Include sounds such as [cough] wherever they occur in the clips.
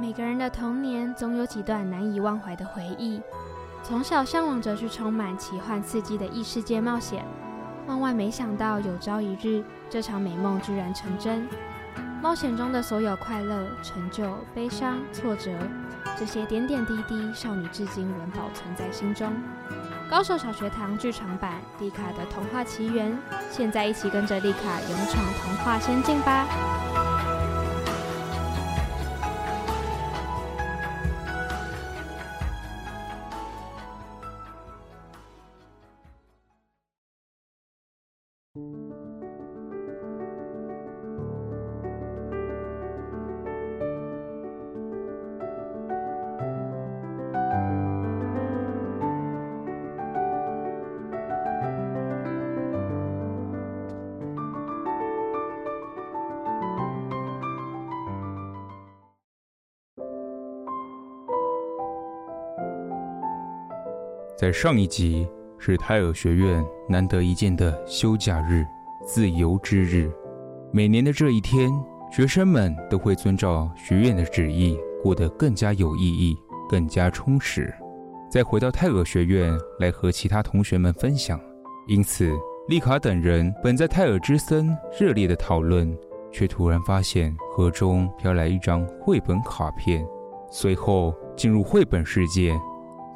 每个人的童年总有几段难以忘怀的回忆，从小向往着去充满奇幻刺激的异世界冒险，万万没想到有朝一日，这场美梦居然成真。冒险中的所有快乐、成就、悲伤、挫折，这些点点滴滴，少女至今仍保存在心中。高手小学堂剧场版《丽卡的童话奇缘》，现在一起跟着丽卡勇闯童话仙境吧！在上一集是泰尔学院难得一见的休假日，自由之日。每年的这一天，学生们都会遵照学院的旨意，过得更加有意义，更加充实。再回到泰尔学院来和其他同学们分享。因此，丽卡等人本在泰尔之森热烈的讨论，却突然发现河中飘来一张绘本卡片，随后进入绘本世界。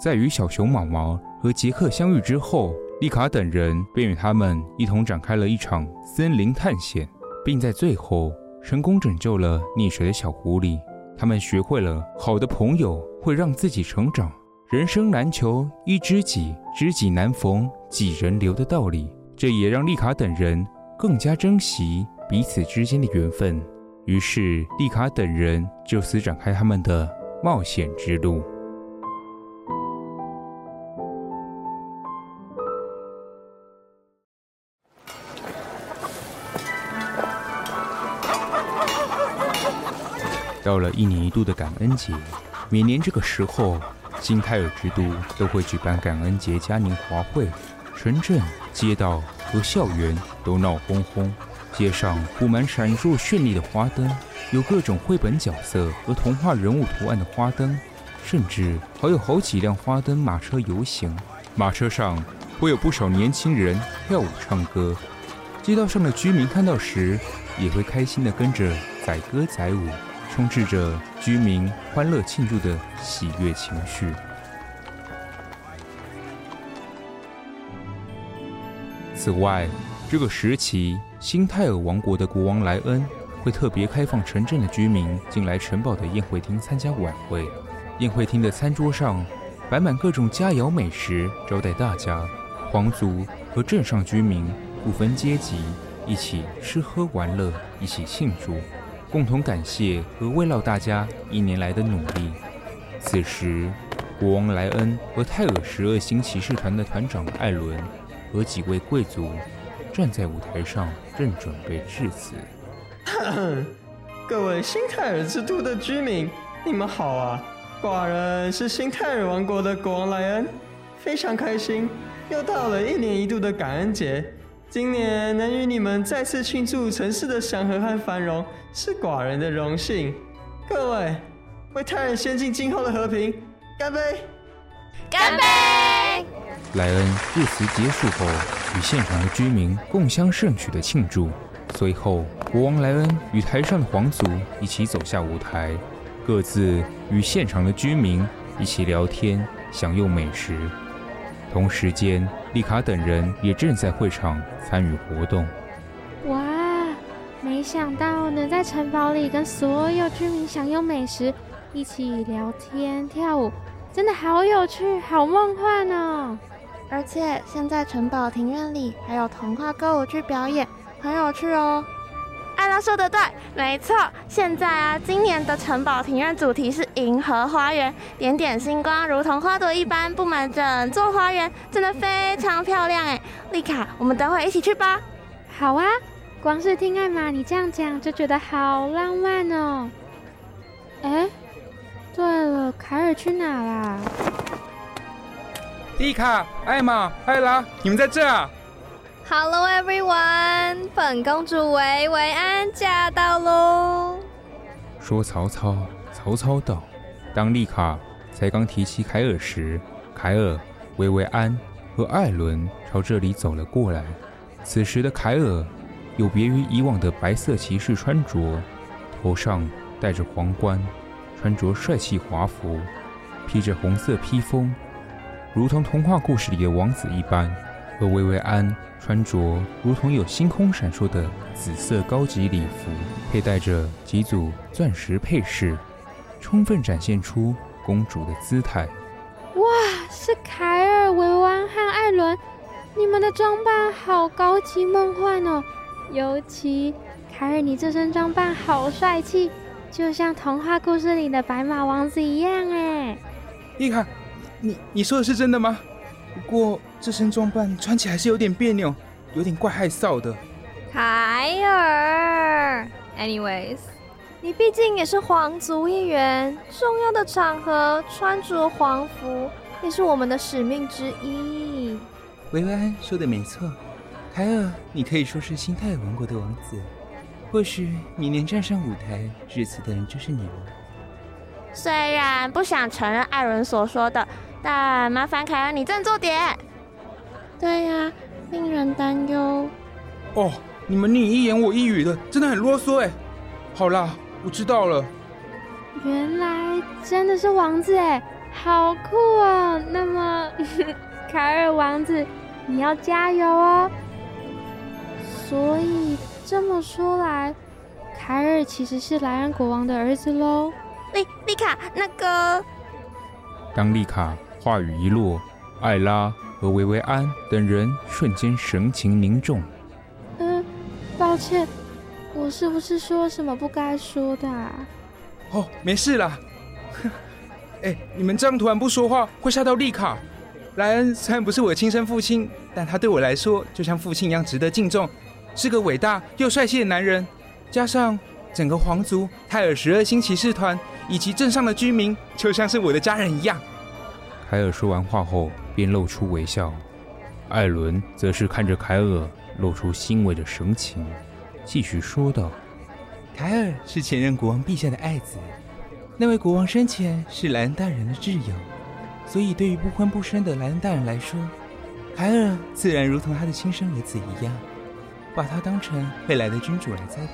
在与小熊毛毛和杰克相遇之后，丽卡等人便与他们一同展开了一场森林探险，并在最后成功拯救了溺水的小狐狸。他们学会了好的朋友会让自己成长，人生难求一知己，知己难逢几人留的道理。这也让丽卡等人更加珍惜彼此之间的缘分。于是，丽卡等人就此展开他们的冒险之路。到了一年一度的感恩节，每年这个时候，新泰尔之都都会举办感恩节嘉年华会，城镇、街道和校园都闹哄哄，街上布满闪烁绚丽的花灯，有各种绘本角色和童话人物图案的花灯，甚至还有好几辆花灯马车游行，马车上会有不少年轻人跳舞唱歌，街道上的居民看到时也会开心地跟着载歌载舞。充斥着居民欢乐庆祝的喜悦情绪。此外，这个时期，新泰尔王国的国王莱恩会特别开放城镇的居民进来城堡的宴会厅参加晚会。宴会厅的餐桌上摆满各种佳肴美食，招待大家。皇族和镇上居民不分阶级，一起吃喝玩乐，一起庆祝。共同感谢和慰劳大家一年来的努力。此时，国王莱恩和泰尔十二星骑士团的团长艾伦和几位贵族站在舞台上，正准备致辞。[coughs] 各位新泰尔之都的居民，你们好啊！寡人是新泰尔王国的国王莱恩，非常开心，又到了一年一度的感恩节。今年能与你们再次庆祝城市的祥和和繁荣，是寡人的荣幸。各位，为泰尔仙境今后的和平干杯！干杯！莱恩致辞结束后，与现场的居民共襄盛举的庆祝。随后，国王莱恩与台上的皇族一起走下舞台，各自与现场的居民一起聊天，享用美食。同时间，丽卡等人也正在会场参与活动。哇，没想到能在城堡里跟所有居民享用美食，一起聊天跳舞，真的好有趣，好梦幻哦！而且现在城堡庭院里还有童话歌舞剧表演，很有趣哦。艾拉说的对，没错。现在啊，今年的城堡庭院主题是银河花园，点点星光如同花朵一般布满整座花园，真的非常漂亮哎。丽卡，我们等会一起去吧。好啊，光是听艾玛你这样讲就觉得好浪漫哦。哎，对了，凯尔去哪啦？丽卡、艾玛、艾拉，你们在这啊？Hello everyone，本公主薇薇安驾到喽。说曹操，曹操到。当丽卡才刚提起凯尔时，凯尔、薇薇安和艾伦朝这里走了过来。此时的凯尔有别于以往的白色骑士穿着，头上戴着皇冠，穿着帅气华服，披着红色披风，如同童话故事里的王子一般。和薇薇安穿着如同有星空闪烁的紫色高级礼服，佩戴着几组钻石配饰，充分展现出公主的姿态。哇，是凯尔、薇薇安和艾伦，你们的装扮好高级梦幻哦！尤其凯尔，你这身装扮好帅气，就像童话故事里的白马王子一样哎。丽卡，你你说的是真的吗？不过这身装扮穿起来是有点别扭，有点怪害臊的。凯尔，anyways，你毕竟也是皇族一员，重要的场合穿着皇服也是我们的使命之一。薇薇安说的没错，凯尔，你可以说是新泰尔王国的王子，或许明年站上舞台，致辞的人就是你了。虽然不想承认艾伦所说的。但麻烦凯尔，你振作点。对呀、啊，令人担忧。哦，你们你一言我一语的，真的很啰嗦哎。好啦，我知道了。原来真的是王子哎，好酷哦。那么，[laughs] 凯尔王子，你要加油哦。所以这么说来，凯尔其实是莱恩国王的儿子喽。丽丽卡，那个，当丽卡。话语一落，艾拉和维维安等人瞬间神情凝重。嗯，抱歉，我是不是说什么不该说的啊？哦，没事啦。[laughs] 哎，你们这样突然不说话，会吓到丽卡。莱恩虽然不是我的亲生父亲，但他对我来说就像父亲一样值得敬重，是个伟大又帅气的男人。加上整个皇族泰尔十二星骑士团以及镇上的居民，就像是我的家人一样。凯尔说完话后，便露出微笑。艾伦则是看着凯尔，露出欣慰的神情，继续说道：“凯尔是前任国王陛下的爱子，那位国王生前是莱恩大人的挚友，所以对于不婚不生的莱恩大人来说，凯尔自然如同他的亲生儿子一样，把他当成未来的君主来栽培。”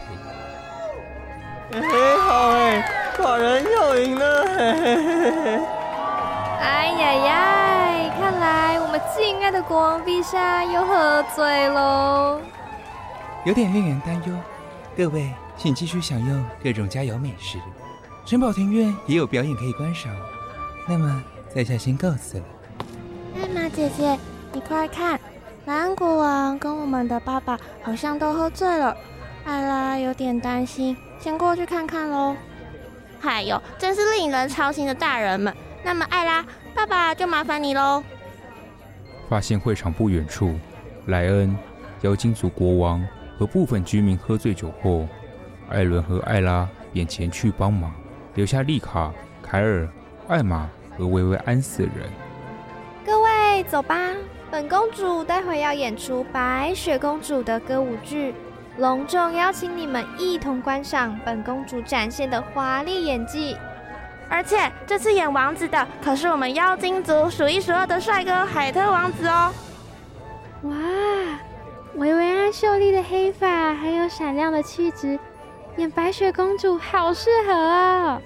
哎，好哎，寡人又赢了，嘿嘿嘿嘿。哎呀呀！看来我们敬爱的国王陛下又喝醉喽，有点令人担忧。各位，请继续享用各种佳肴美食，城堡庭院也有表演可以观赏。那么，在下先告辞了。艾玛姐姐，你快看，莱恩国王跟我们的爸爸好像都喝醉了。艾拉有点担心，先过去看看喽。哎呦，真是令人操心的大人们。那么，艾拉，爸爸就麻烦你喽。发现会场不远处，莱恩、妖精族国王和部分居民喝醉酒后，艾伦和艾拉便前去帮忙，留下丽卡、凯尔、艾玛和薇薇安四人。各位，走吧，本公主待会要演出白雪公主的歌舞剧，隆重邀请你们一同观赏本公主展现的华丽演技。而且这次演王子的可是我们妖精族数一数二的帅哥海特王子哦！哇，薇薇安秀丽的黑发还有闪亮的气质，演白雪公主好适合哦！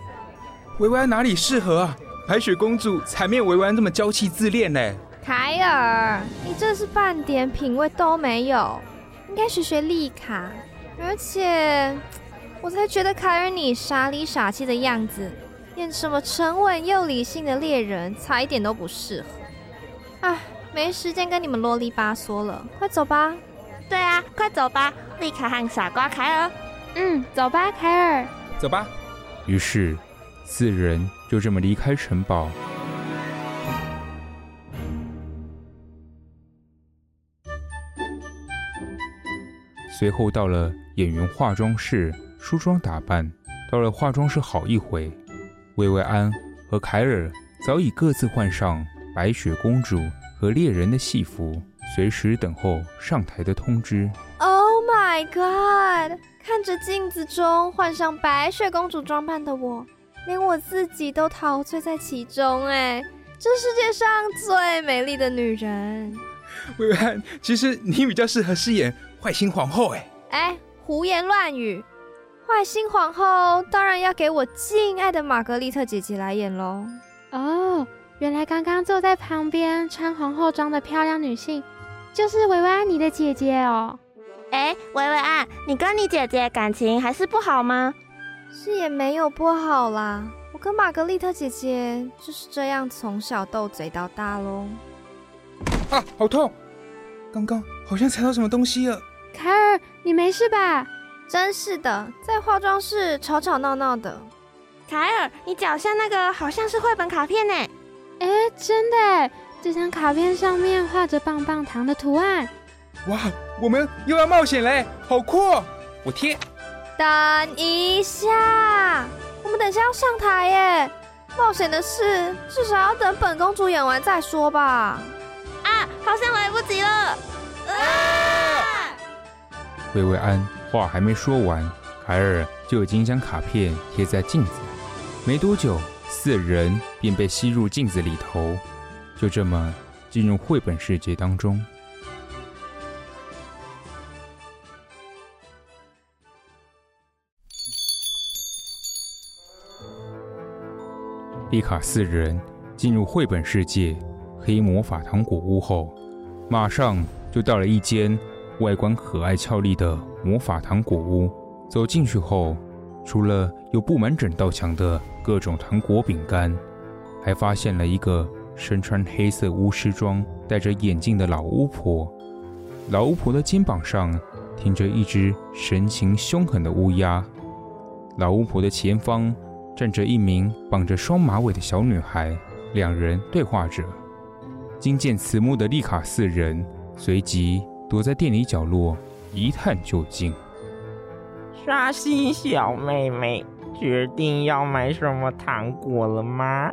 薇薇安哪里适合啊？白雪公主才没有薇薇安这么娇气自恋呢！凯尔，你这是半点品味都没有，应该学学丽卡。而且，我才觉得凯尔你傻里傻气的样子。演什么沉稳又理性的猎人，才一点都不适合。唉，没时间跟你们啰里吧嗦了，快走吧。对啊，快走吧，丽卡和傻瓜凯尔。嗯，走吧，凯尔。走吧。于是，四人就这么离开城堡。随后到了演员化妆室梳妆打扮，到了化妆室好一会。薇薇安和凯尔早已各自换上白雪公主和猎人的戏服，随时等候上台的通知。Oh my god！看着镜子中换上白雪公主装扮的我，连我自己都陶醉在其中。哎，这世界上最美丽的女人。薇薇安，其实你比较适合饰演坏心皇后。哎，哎，胡言乱语！坏心皇后当然要给我敬爱的玛格丽特姐姐来演喽。哦。原来刚刚坐在旁边穿皇后装的漂亮女性，就是维维安妮的姐姐哦。哎，维维安，你跟你姐姐感情还是不好吗？是也没有不好啦，我跟玛格丽特姐姐就是这样从小斗嘴到大喽。啊，好痛！刚刚好像踩到什么东西了。凯尔，你没事吧？真是的，在化妆室吵吵闹闹的。凯尔，你脚下那个好像是绘本卡片呢。哎，真的！这张卡片上面画着棒棒糖的图案。哇，我们又要冒险嘞，好酷哦！我贴。等一下，我们等一下要上台耶！冒险的事至少要等本公主演完再说吧。啊，好像来不及了！啊！薇薇安话还没说完，凯尔就已经将卡片贴在镜子。没多久。四人便被吸入镜子里头，就这么进入绘本世界当中。丽卡四人进入绘本世界黑魔法糖果屋后，马上就到了一间外观可爱俏丽的魔法糖果屋。走进去后，除了有布满整道墙的各种糖果饼干，还发现了一个身穿黑色巫师装、戴着眼镜的老巫婆。老巫婆的肩膀上停着一只神情凶狠的乌鸦。老巫婆的前方站着一名绑着双马尾的小女孩，两人对话着。惊见此幕的丽卡四人随即躲在店里角落一探究竟。沙西小妹妹，决定要买什么糖果了吗？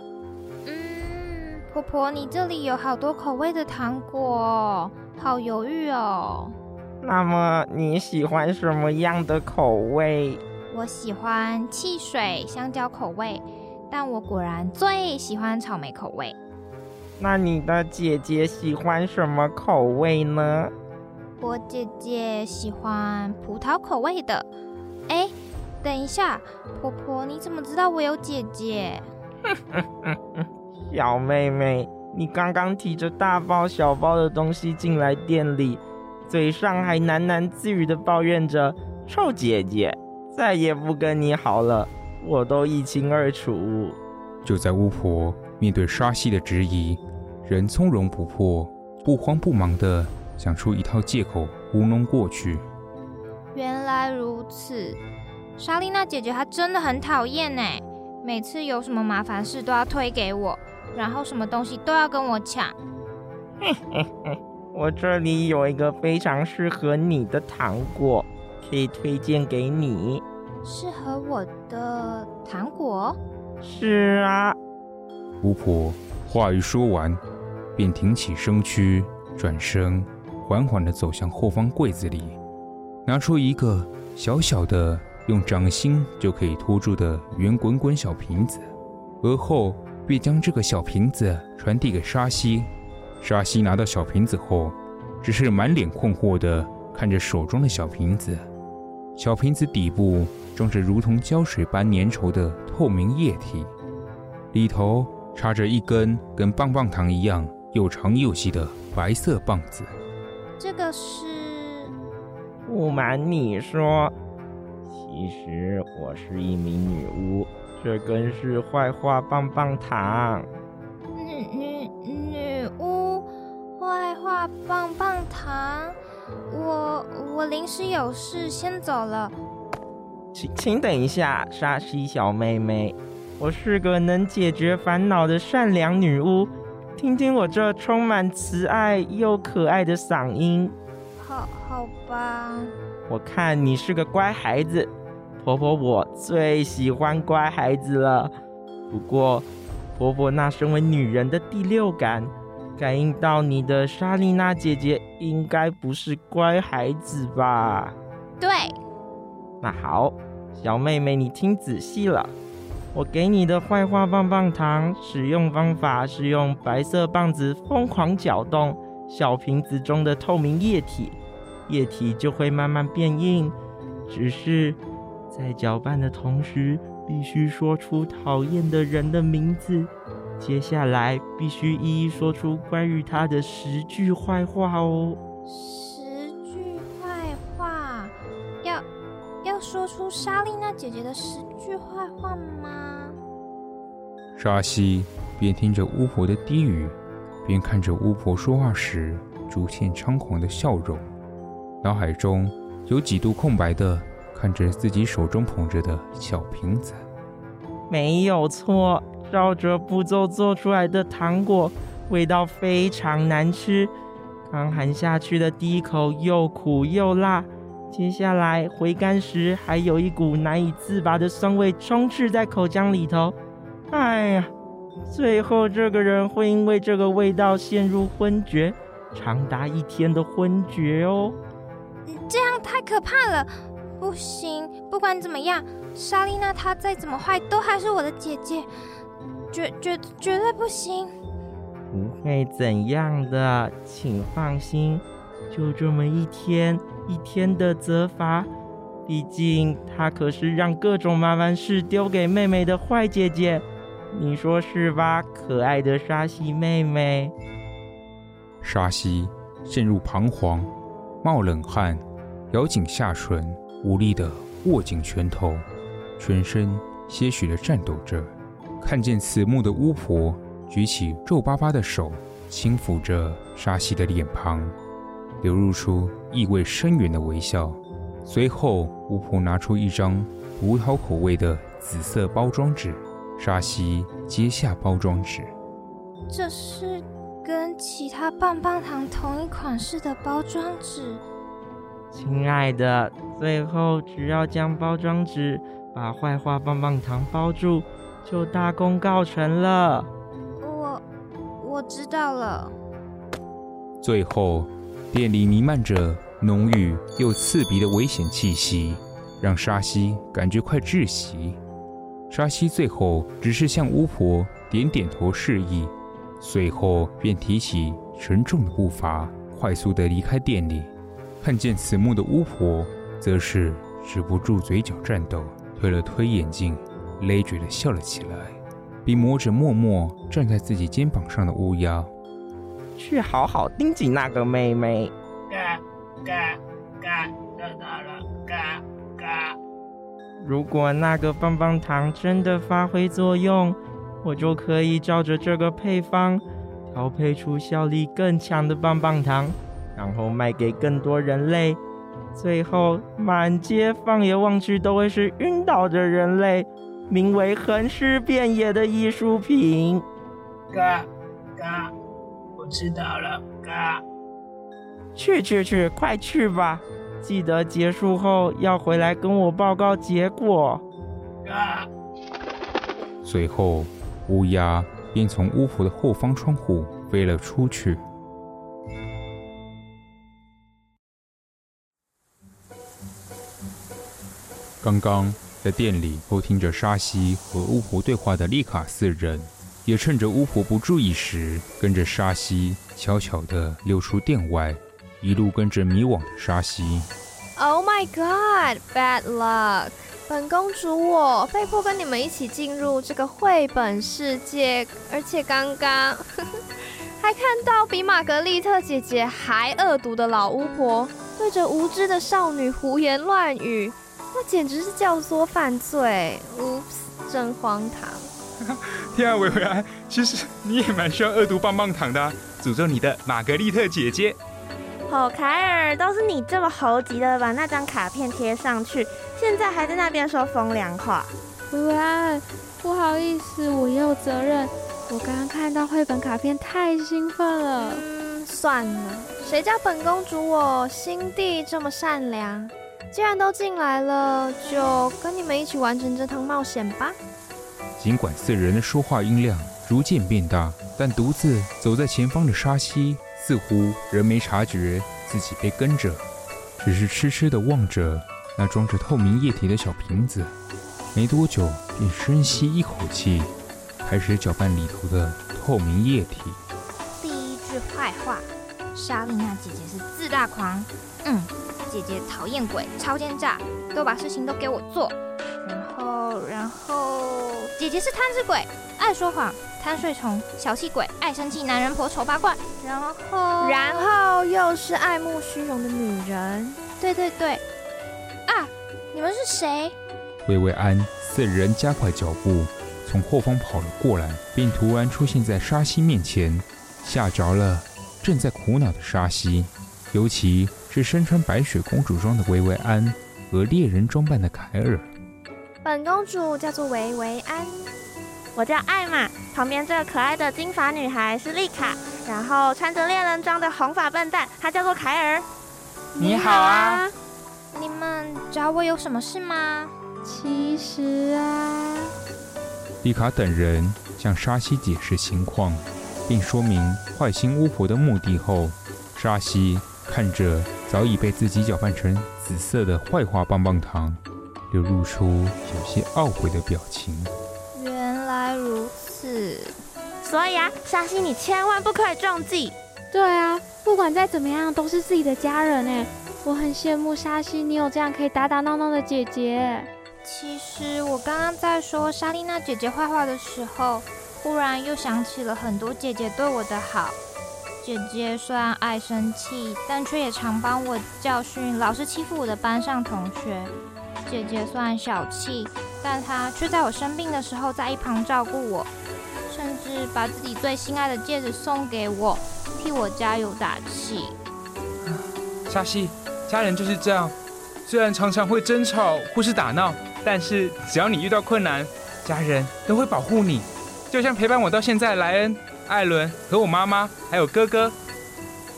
嗯，婆婆，你这里有好多口味的糖果，好犹豫哦。那么你喜欢什么样的口味？我喜欢汽水香蕉口味，但我果然最喜欢草莓口味。那你的姐姐喜欢什么口味呢？我姐姐喜欢葡萄口味的。哎，等一下，婆婆，你怎么知道我有姐姐？[laughs] 小妹妹，你刚刚提着大包小包的东西进来店里，嘴上还喃喃自语的抱怨着“臭姐姐”，再也不跟你好了，我都一清二楚。就在巫婆面对沙西的质疑，仍从容不迫、不慌不忙地想出一套借口糊弄过去。原来如此，莎莉娜姐姐她真的很讨厌呢。每次有什么麻烦事都要推给我，然后什么东西都要跟我抢。[laughs] 我这里有一个非常适合你的糖果，可以推荐给你。适合我的糖果？是啊。巫婆话一说完，便挺起身躯，转身，缓缓地走向后方柜子里。拿出一个小小的、用掌心就可以托住的圆滚滚小瓶子，而后便将这个小瓶子传递给沙西。沙西拿到小瓶子后，只是满脸困惑地看着手中的小瓶子。小瓶子底部装着如同胶水般粘稠的透明液体，里头插着一根跟棒棒糖一样又长又细的白色棒子。这个是。不瞒你说，其实我是一名女巫，这根是坏话棒棒糖。女女女巫，坏话棒棒糖。我我临时有事先走了。请请等一下，沙西小妹妹，我是个能解决烦恼的善良女巫，听听我这充满慈爱又可爱的嗓音。好，好吧。我看你是个乖孩子，婆婆我最喜欢乖孩子了。不过，婆婆那身为女人的第六感，感应到你的莎莉娜姐姐应该不是乖孩子吧？对。那好，小妹妹，你听仔细了。我给你的坏话棒棒糖使用方法是用白色棒子疯狂搅动小瓶子中的透明液体，液体就会慢慢变硬。只是在搅拌的同时，必须说出讨厌的人的名字。接下来必须一一说出关于他的十句坏话哦。要说出莎莉娜姐姐的十句坏话吗？沙西边听着巫婆的低语，边看着巫婆说话时逐渐猖狂的笑容，脑海中有几度空白的看着自己手中捧着的小瓶子。没有错。照着步骤做出来的糖果，味道非常难吃。刚含下去的第一口又苦又辣，接下来回甘时还有一股难以自拔的酸味充斥在口腔里头。哎呀，最后这个人会因为这个味道陷入昏厥，长达一天的昏厥哦。这样太可怕了，不行！不管怎么样，莎莉娜她再怎么坏，都还是我的姐姐。绝绝绝对不行！不会怎样的，请放心。就这么一天一天的责罚，毕竟她可是让各种麻烦事丢给妹妹的坏姐姐，你说是吧，可爱的沙西妹妹？沙西陷入彷徨，冒冷汗，咬紧下唇，无力地握紧拳头，全身些许的颤抖着。看见此幕的巫婆举起皱巴巴的手，轻抚着沙西的脸庞，流露出意味深远的微笑。随后，巫婆拿出一张葡萄口味的紫色包装纸，沙西接下包装纸。这是跟其他棒棒糖同一款式的包装纸。亲爱的，最后只要将包装纸把坏话棒棒糖包住。就大功告成了。我我知道了。最后，店里弥漫着浓郁又刺鼻的危险气息，让沙西感觉快窒息。沙西最后只是向巫婆点点头示意，随后便提起沉重的步伐，快速地离开店里。看见此幕的巫婆，则是止不住嘴角颤抖，推了推眼镜。勒嘴的笑了起来，并摸着默默站在自己肩膀上的乌鸦，去好好盯紧那个妹妹。嘎嘎嘎，得到了！嘎嘎。如果那个棒棒糖真的发挥作用，我就可以照着这个配方调配出效力更强的棒棒糖，然后卖给更多人类。最后，满街放眼望去都会是晕倒的人类。名为横尸遍野的艺术品。嘎嘎，知道了。嘎，去去去，快去吧！记得结束后要回来跟我报告结果。嘎。随后，乌鸦便从巫婆的后方窗户飞了出去。刚刚。在店里偷听着沙西和巫婆对话的丽卡四人，也趁着巫婆不注意时，跟着沙西悄悄地溜出店外，一路跟着迷惘的沙西。Oh my God, bad luck！本公主我被迫跟你们一起进入这个绘本世界，而且刚刚 [laughs] 还看到比玛格丽特姐姐还恶毒的老巫婆对着无知的少女胡言乱语。那简直是教唆犯罪！Oops，真荒唐！[laughs] 天啊，维维安，其实你也蛮需要恶毒棒棒糖的，诅咒你的玛格丽特姐姐。好，凯尔，都是你这么猴急的把那张卡片贴上去，现在还在那边说风凉话。维维安，不好意思，我也有责任。我刚刚看到绘本卡片太兴奋了。嗯，算了，谁叫本公主我心地这么善良？既然都进来了，就跟你们一起完成这趟冒险吧。尽管四人的说话音量逐渐变大，但独自走在前方的沙溪似乎仍没察觉自己被跟着，只是痴痴地望着那装着透明液体的小瓶子。没多久，便深吸一口气，开始搅拌里头的透明液体。第一句坏话：莎莉娜姐姐是自大狂。嗯，姐姐讨厌鬼，超奸诈，都把事情都给我做。然后，然后，姐姐是贪吃鬼，爱说谎，贪睡虫，小气鬼，爱生气男人婆，丑八怪。然后，然后又是爱慕虚荣的女人。对对对。啊，你们是谁？薇薇安四人加快脚步，从后方跑了过来，并突然出现在沙溪面前，吓着了正在苦恼的沙溪，尤其是身穿白雪公主装的薇薇安和猎人装扮的凯尔。本公主叫做维维安，我叫艾玛，旁边这个可爱的金发女孩是丽卡，然后穿着猎人装的红发笨蛋，她叫做凯尔。你好啊，你们找我有什么事吗？其实啊，丽卡等人向沙西解释情况，并说明坏心巫婆的目的后，沙西看着早已被自己搅拌成紫色的坏花棒棒糖，流露出有些懊悔的表情。原来如此，所以啊，沙西你千万不可以中计。对啊，不管再怎么样，都是自己的家人哎。我很羡慕沙西，你有这样可以打打闹闹的姐姐。其实我刚刚在说莎莉娜姐姐坏话的时候，忽然又想起了很多姐姐对我的好。姐姐虽然爱生气，但却也常帮我教训老是欺负我的班上同学。姐姐虽然小气，但她却在我生病的时候在一旁照顾我，甚至把自己最心爱的戒指送给我，替我加油打气。夏西，家人就是这样，虽然常常会争吵或是打闹。但是只要你遇到困难，家人都会保护你，就像陪伴我到现在的莱恩、艾伦和我妈妈，还有哥哥。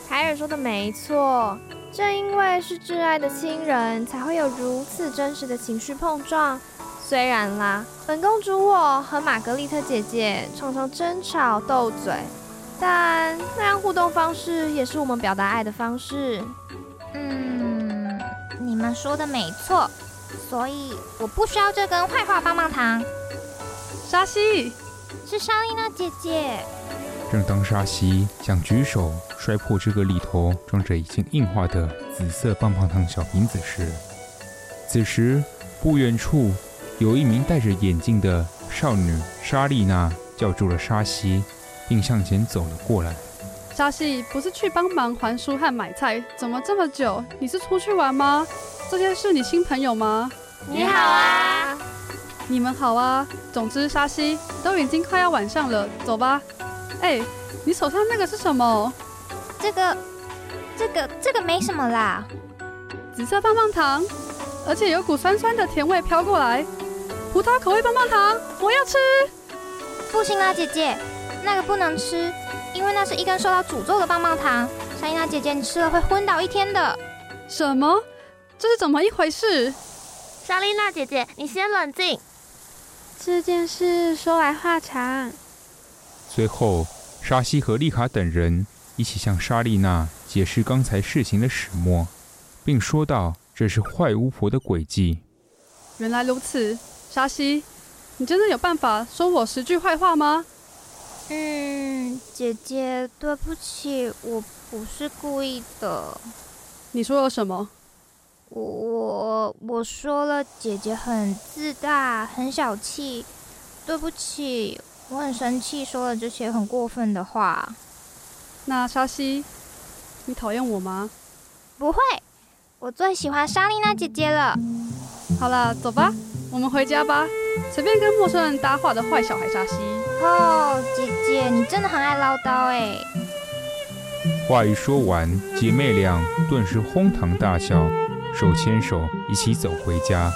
凯尔说的没错，正因为是挚爱的亲人，才会有如此真实的情绪碰撞。虽然啦，本公主我和玛格丽特姐姐常常争吵斗嘴，但那样互动方式也是我们表达爱的方式。嗯，你们说的没错。所以我不需要这根坏话棒棒糖。沙西，是莎莉娜姐姐。正当沙西想举手摔破这个里头装着已经硬化的紫色棒棒糖小瓶子时，此时不远处有一名戴着眼镜的少女莎莉娜叫住了沙西，并向前走了过来。沙西，不是去帮忙还书和买菜，怎么这么久？你是出去玩吗？这些是你新朋友吗？你好啊，你们好啊。总之，沙西都已经快要晚上了，走吧。哎，你手上那个是什么？这个，这个，这个没什么啦。紫色棒棒糖，而且有股酸酸的甜味飘过来。葡萄口味棒棒糖，我要吃。不行啊，姐姐，那个不能吃，因为那是一根受到诅咒的棒棒糖。莎莉娜姐姐，你吃了会昏倒一天的。什么？这是怎么一回事？莎莉娜姐姐，你先冷静。这件事说来话长。随后，沙西和丽卡等人一起向莎莉娜解释刚才事情的始末，并说道：“这是坏巫婆的诡计。”原来如此，沙西，你真的有办法说我十句坏话吗？嗯，姐姐，对不起，我不是故意的。你说了什么？我我我说了，姐姐很自大，很小气。对不起，我很生气，说了这些很过分的话。那沙溪，你讨厌我吗？不会，我最喜欢莎莉娜姐姐了。好了，走吧，我们回家吧。随便跟陌生人搭话的坏小孩沙西。哦，姐姐，你真的很爱唠叨哎。话一说完，姐妹俩顿时哄堂大笑。手牵手一起走回家，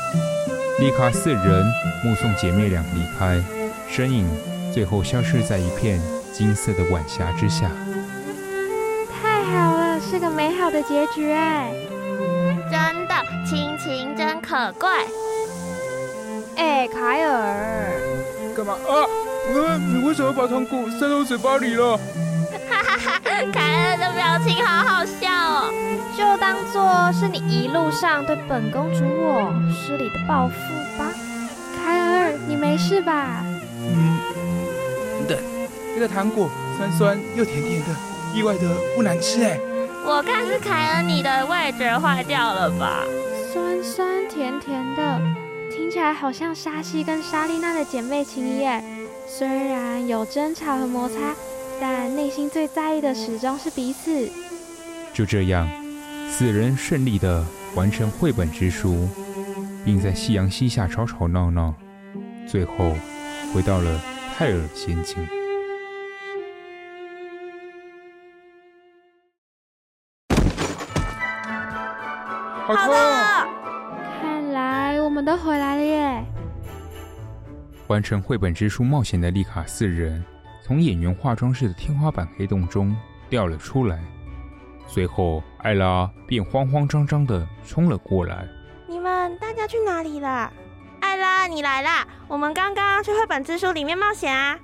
丽卡四人目送姐妹俩离开，身影最后消失在一片金色的晚霞之下。太好了，是个美好的结局哎！真的，亲情真可贵。哎，凯尔，干嘛啊？呃，你为什么把糖果塞到嘴巴里了？哈哈哈，凯尔的表情好好笑哦，就当做是你一路上对本公主我失礼的报复吧。凯尔，你没事吧？这个糖果酸酸又甜甜的，意外的不难吃哎。我看是凯尔你的味觉坏掉了吧？酸酸甜甜的，听起来好像沙西跟莎莉娜的姐妹情谊耶。虽然有争吵和摩擦，但内心最在意的始终是彼此。就这样，四人顺利的完成绘本之书，并在夕阳西下吵吵闹闹，最后回到了泰尔仙境。好痛！看来我们都回来了耶！完成绘本之书冒险的丽卡四人，从演员化妆室的天花板黑洞中掉了出来。随后，艾拉便慌慌张张的冲了过来：“你们大家去哪里了？艾拉，你来啦！我们刚刚去绘本之书里面冒险啊！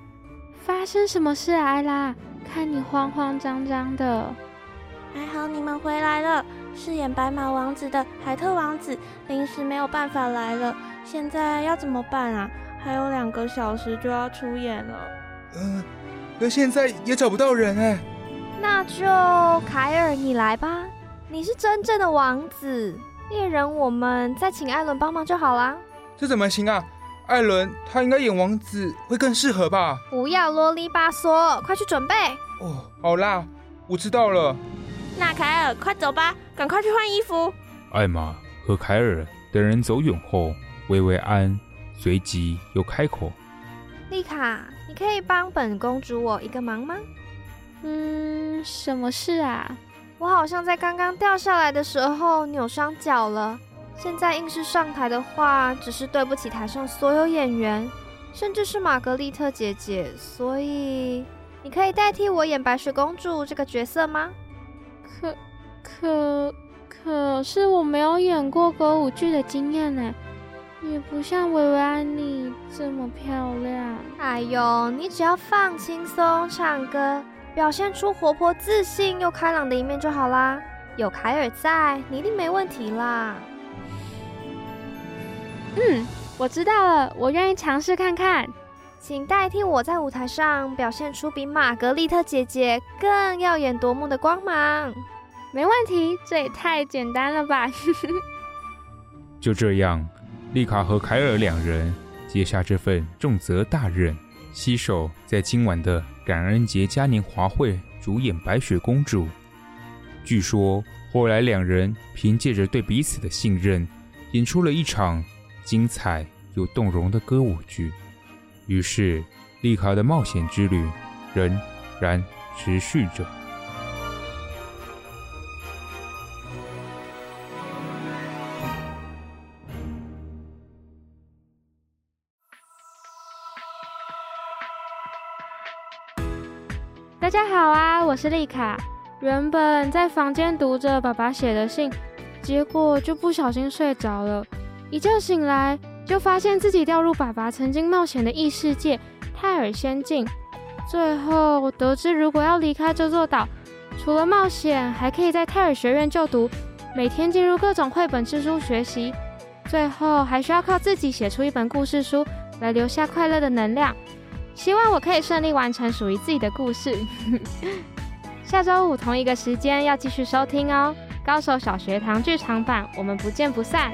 发生什么事啊，艾拉？看你慌慌张张的。还好你们回来了。饰演白马王子的海特王子临时没有办法来了，现在要怎么办啊？还有两个小时就要出演了。嗯、呃，那现在也找不到人哎。那就凯尔，你来吧，你是真正的王子。猎人，我们再请艾伦帮忙就好啦。这怎么行啊？艾伦他应该演王子会更适合吧？不要啰里吧嗦，快去准备。哦，好啦，我知道了。那凯尔，快走吧，赶快去换衣服。艾玛和凯尔等人走远后，薇薇安随即又开口：“丽卡，你可以帮本公主我一个忙吗？”“嗯，什么事啊？”“我好像在刚刚掉下来的时候扭伤脚了，现在硬是上台的话，只是对不起台上所有演员，甚至是玛格丽特姐姐。所以，你可以代替我演白雪公主这个角色吗？”可可可是我没有演过歌舞剧的经验呢，也不像薇薇安妮这么漂亮。哎呦，你只要放轻松唱歌，表现出活泼自信又开朗的一面就好啦。有凯尔在，你一定没问题啦。嗯，我知道了，我愿意尝试看看。请代替我在舞台上表现出比玛格丽特姐姐更耀眼夺目的光芒。没问题，这也太简单了吧！[laughs] 就这样，丽卡和凯尔两人接下这份重责大任，携手在今晚的感恩节嘉年华会主演白雪公主。据说后来两人凭借着对彼此的信任，演出了一场精彩又动容的歌舞剧。于是，丽卡的冒险之旅仍然持续着。大家好啊，我是丽卡。原本在房间读着爸爸写的信，结果就不小心睡着了。一觉醒来，就发现自己掉入爸爸曾经冒险的异世界泰尔仙境，最后得知如果要离开这座岛，除了冒险，还可以在泰尔学院就读，每天进入各种绘本之书学习，最后还需要靠自己写出一本故事书来留下快乐的能量。希望我可以顺利完成属于自己的故事。[laughs] 下周五同一个时间要继续收听哦，《高手小学堂剧场版》，我们不见不散。